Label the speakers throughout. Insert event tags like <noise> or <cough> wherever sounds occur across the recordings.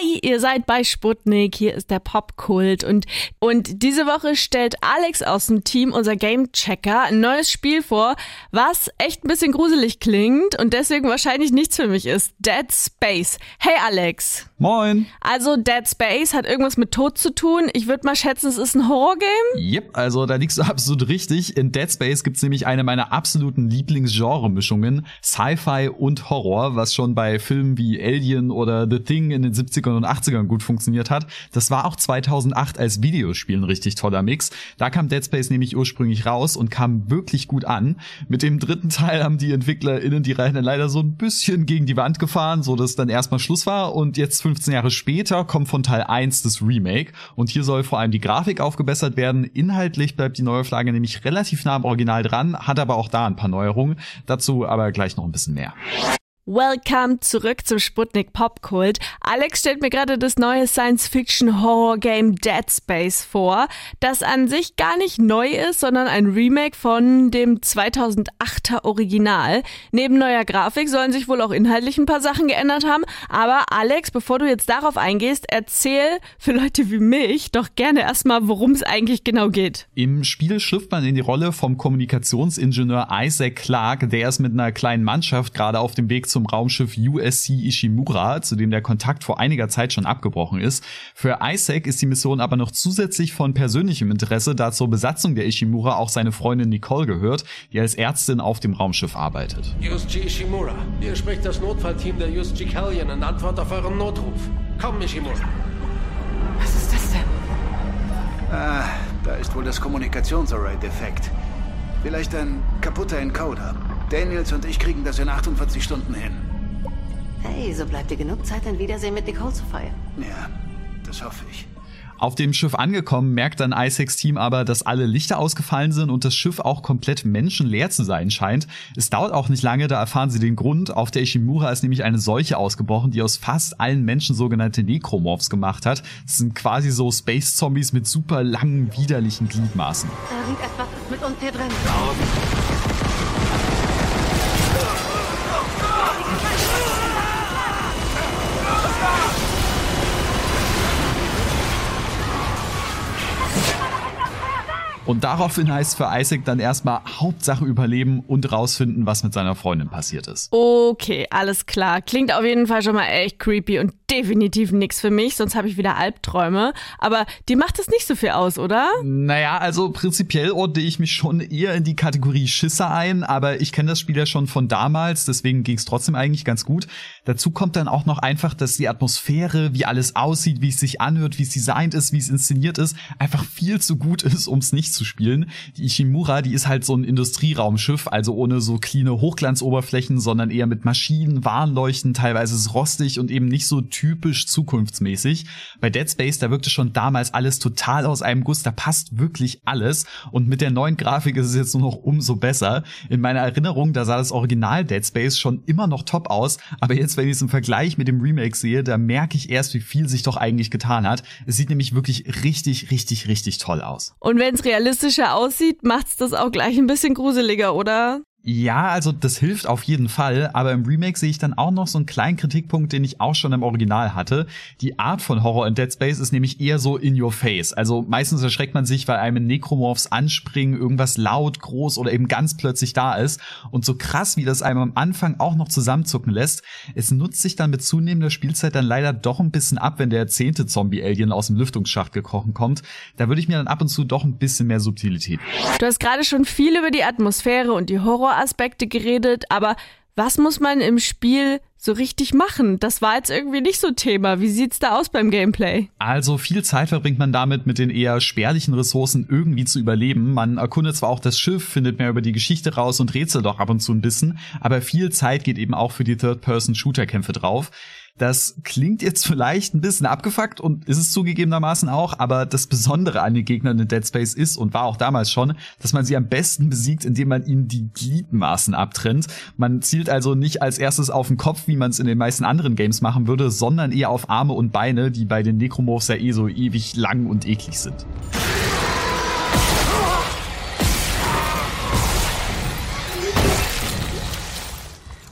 Speaker 1: Hi, ihr seid bei Sputnik, hier ist der Popkult und, und diese Woche stellt Alex aus dem Team, unser Gamechecker, ein neues Spiel vor, was echt ein bisschen gruselig klingt und deswegen wahrscheinlich nichts für mich ist. Dead Space. Hey Alex.
Speaker 2: Moin.
Speaker 1: Also Dead Space hat irgendwas mit Tod zu tun. Ich würde mal schätzen, es ist ein Horrorgame.
Speaker 2: Yep, also da liegst du <laughs> absolut richtig. In Dead Space gibt's nämlich eine meiner absoluten Lieblingsgenre-Mischungen, Sci-Fi und Horror, was schon bei Filmen wie Alien oder The Thing in den 70ern und 80ern gut funktioniert hat. Das war auch 2008 als Videospiel richtig toller Mix. Da kam Dead Space nämlich ursprünglich raus und kam wirklich gut an. Mit dem dritten Teil haben die EntwicklerInnen die Reihe leider so ein bisschen gegen die Wand gefahren, so dass dann erstmal Schluss war und jetzt 15 Jahre später kommt von Teil 1 das Remake und hier soll vor allem die Grafik aufgebessert werden. Inhaltlich bleibt die Neuauflage nämlich relativ nah am Original dran, hat aber auch da ein paar Neuerungen. Dazu aber gleich noch ein bisschen mehr.
Speaker 1: Welcome zurück zum Sputnik Popkult. Alex stellt mir gerade das neue Science-Fiction-Horror-Game Dead Space vor, das an sich gar nicht neu ist, sondern ein Remake von dem 2008er Original. Neben neuer Grafik sollen sich wohl auch inhaltlich ein paar Sachen geändert haben. Aber Alex, bevor du jetzt darauf eingehst, erzähl für Leute wie mich doch gerne erstmal, worum es eigentlich genau geht.
Speaker 2: Im Spiel schlüpft man in die Rolle vom Kommunikationsingenieur Isaac Clarke, der ist mit einer kleinen Mannschaft gerade auf dem Weg zum Raumschiff USC Ishimura, zu dem der Kontakt vor einiger Zeit schon abgebrochen ist. Für Isaac ist die Mission aber noch zusätzlich von persönlichem Interesse, da zur Besatzung der Ishimura auch seine Freundin Nicole gehört, die als Ärztin auf dem Raumschiff arbeitet.
Speaker 3: USG Ishimura, hier spricht das Notfallteam der USG Callion in Antwort auf euren Notruf. Komm, Ishimura.
Speaker 1: Was ist das denn?
Speaker 4: Ah, da ist wohl das Kommunikationsarray defekt. Vielleicht ein kaputter Encoder. Daniels und ich kriegen das in 48 Stunden hin.
Speaker 5: Hey, so bleibt dir genug Zeit, ein Wiedersehen mit Nicole zu feiern.
Speaker 4: Ja, das hoffe ich.
Speaker 2: Auf dem Schiff angekommen, merkt dann Isaacs Team aber, dass alle Lichter ausgefallen sind und das Schiff auch komplett menschenleer zu sein scheint. Es dauert auch nicht lange, da erfahren sie den Grund. Auf der Ishimura ist nämlich eine Seuche ausgebrochen, die aus fast allen Menschen sogenannte Necromorphs gemacht hat. Das sind quasi so Space-Zombies mit super langen, widerlichen Gliedmaßen.
Speaker 5: Irgendetwas ist mit uns hier drin.
Speaker 2: Und daraufhin heißt für Isaac dann erstmal Hauptsache überleben und rausfinden, was mit seiner Freundin passiert ist.
Speaker 1: Okay, alles klar. Klingt auf jeden Fall schon mal echt creepy und definitiv nichts für mich, sonst habe ich wieder Albträume. Aber die macht es nicht so viel aus, oder?
Speaker 2: Naja, also prinzipiell ordne ich mich schon eher in die Kategorie Schisser ein, aber ich kenne das Spiel ja schon von damals, deswegen ging es trotzdem eigentlich ganz gut. Dazu kommt dann auch noch einfach, dass die Atmosphäre, wie alles aussieht, wie es sich anhört, wie es designt ist, wie es inszeniert ist, einfach viel zu gut ist, um es nicht zu spielen. Die Ishimura, die ist halt so ein Industrieraumschiff, also ohne so clean Hochglanzoberflächen, sondern eher mit Maschinen, Warnleuchten, teilweise ist rostig und eben nicht so typisch zukunftsmäßig. Bei Dead Space, da wirkte schon damals alles total aus einem Guss, da passt wirklich alles und mit der neuen Grafik ist es jetzt nur noch umso besser. In meiner Erinnerung, da sah das Original Dead Space schon immer noch top aus, aber jetzt, wenn ich es im Vergleich mit dem Remake sehe, da merke ich erst, wie viel sich doch eigentlich getan hat. Es sieht nämlich wirklich richtig, richtig, richtig toll aus.
Speaker 1: Und wenn es realistischer aussieht, macht's das auch gleich ein bisschen gruseliger, oder?
Speaker 2: Ja, also das hilft auf jeden Fall, aber im Remake sehe ich dann auch noch so einen kleinen Kritikpunkt, den ich auch schon im Original hatte. Die Art von Horror in Dead Space ist nämlich eher so in your face. Also meistens erschreckt man sich, weil einem Necromorphs anspringen, irgendwas laut, groß oder eben ganz plötzlich da ist. Und so krass, wie das einem am Anfang auch noch zusammenzucken lässt, es nutzt sich dann mit zunehmender Spielzeit dann leider doch ein bisschen ab, wenn der zehnte Zombie-Alien aus dem Lüftungsschacht gekrochen kommt. Da würde ich mir dann ab und zu doch ein bisschen mehr Subtilität.
Speaker 1: Du hast gerade schon viel über die Atmosphäre und die Horror Aspekte geredet, aber was muss man im Spiel so richtig machen? Das war jetzt irgendwie nicht so Thema. Wie sieht's da aus beim Gameplay?
Speaker 2: Also viel Zeit verbringt man damit, mit den eher spärlichen Ressourcen irgendwie zu überleben. Man erkundet zwar auch das Schiff, findet mehr über die Geschichte raus und rätselt doch ab und zu ein bisschen, aber viel Zeit geht eben auch für die Third-Person-Shooter-Kämpfe drauf. Das klingt jetzt vielleicht ein bisschen abgefuckt und ist es zugegebenermaßen auch, aber das Besondere an den Gegnern in Dead Space ist und war auch damals schon, dass man sie am besten besiegt, indem man ihnen die Gliedmaßen abtrennt. Man zielt also nicht als erstes auf den Kopf, wie man es in den meisten anderen Games machen würde, sondern eher auf Arme und Beine, die bei den Necromorphs ja eh so ewig lang und eklig sind.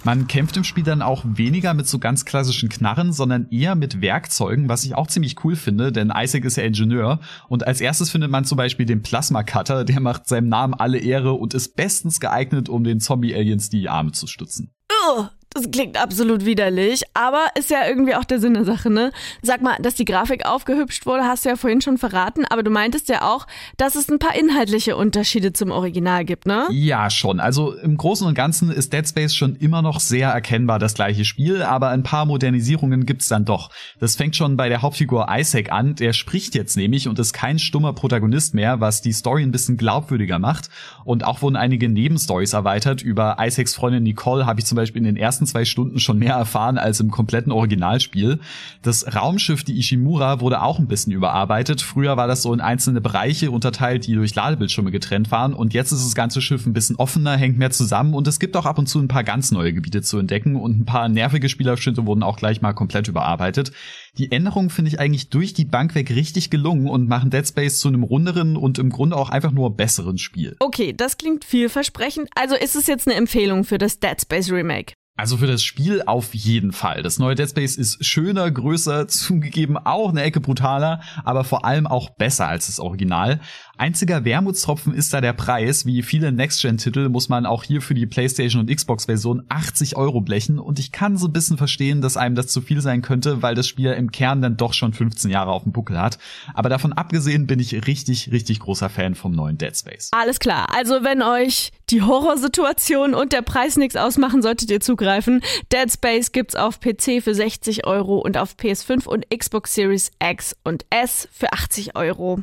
Speaker 2: Man kämpft im Spiel dann auch weniger mit so ganz klassischen Knarren, sondern eher mit Werkzeugen, was ich auch ziemlich cool finde, denn Isaac ist ja Ingenieur. Und als erstes findet man zum Beispiel den Plasma Cutter, der macht seinem Namen alle Ehre und ist bestens geeignet, um den Zombie-Aliens die Arme zu stützen.
Speaker 1: Oh, das klingt absolut widerlich, aber ist ja irgendwie auch der Sinn der Sache, ne? Sag mal, dass die Grafik aufgehübscht wurde, hast du ja vorhin schon verraten, aber du meintest ja auch, dass es ein paar inhaltliche Unterschiede zum Original gibt, ne?
Speaker 2: Ja, schon. Also im Großen und Ganzen ist Dead Space schon immer noch sehr erkennbar das gleiche Spiel, aber ein paar Modernisierungen gibt's dann doch. Das fängt schon bei der Hauptfigur Isaac an, der spricht jetzt nämlich und ist kein stummer Protagonist mehr, was die Story ein bisschen glaubwürdiger macht. Und auch wurden einige Nebenstories erweitert. Über Isaacs Freundin Nicole habe ich zum Beispiel in den ersten zwei Stunden schon mehr erfahren als im kompletten Originalspiel. Das Raumschiff, die Ishimura, wurde auch ein bisschen überarbeitet. Früher war das so in einzelne Bereiche unterteilt, die durch Ladebildschirme getrennt waren. Und jetzt ist das ganze Schiff ein bisschen offener, hängt mehr zusammen. Und es gibt auch ab und zu ein paar ganz neue Gebiete zu entdecken. Und ein paar nervige Spielabschnitte wurden auch gleich mal komplett überarbeitet. Die Änderungen finde ich eigentlich durch die Bank weg richtig gelungen und machen Dead Space zu einem runderen und im Grunde auch einfach nur besseren Spiel.
Speaker 1: Okay, das klingt vielversprechend. Also ist es jetzt eine Empfehlung für das Dead Space Remake?
Speaker 2: Also für das Spiel auf jeden Fall. Das neue Dead Space ist schöner, größer, <laughs> zugegeben auch eine Ecke brutaler, aber vor allem auch besser als das Original. Einziger Wermutstropfen ist da der Preis. Wie viele Next-Gen-Titel muss man auch hier für die PlayStation und Xbox-Version 80 Euro blechen und ich kann so ein bisschen verstehen, dass einem das zu viel sein könnte, weil das Spiel im Kern dann doch schon 15 Jahre auf dem Buckel hat. Aber davon abgesehen bin ich richtig, richtig großer Fan vom neuen Dead Space.
Speaker 1: Alles klar. Also wenn euch die Horrorsituation und der Preis nichts ausmachen, solltet ihr zugreifen. Dead Space gibt's auf PC für 60 Euro und auf PS5 und Xbox Series X und S für 80 Euro.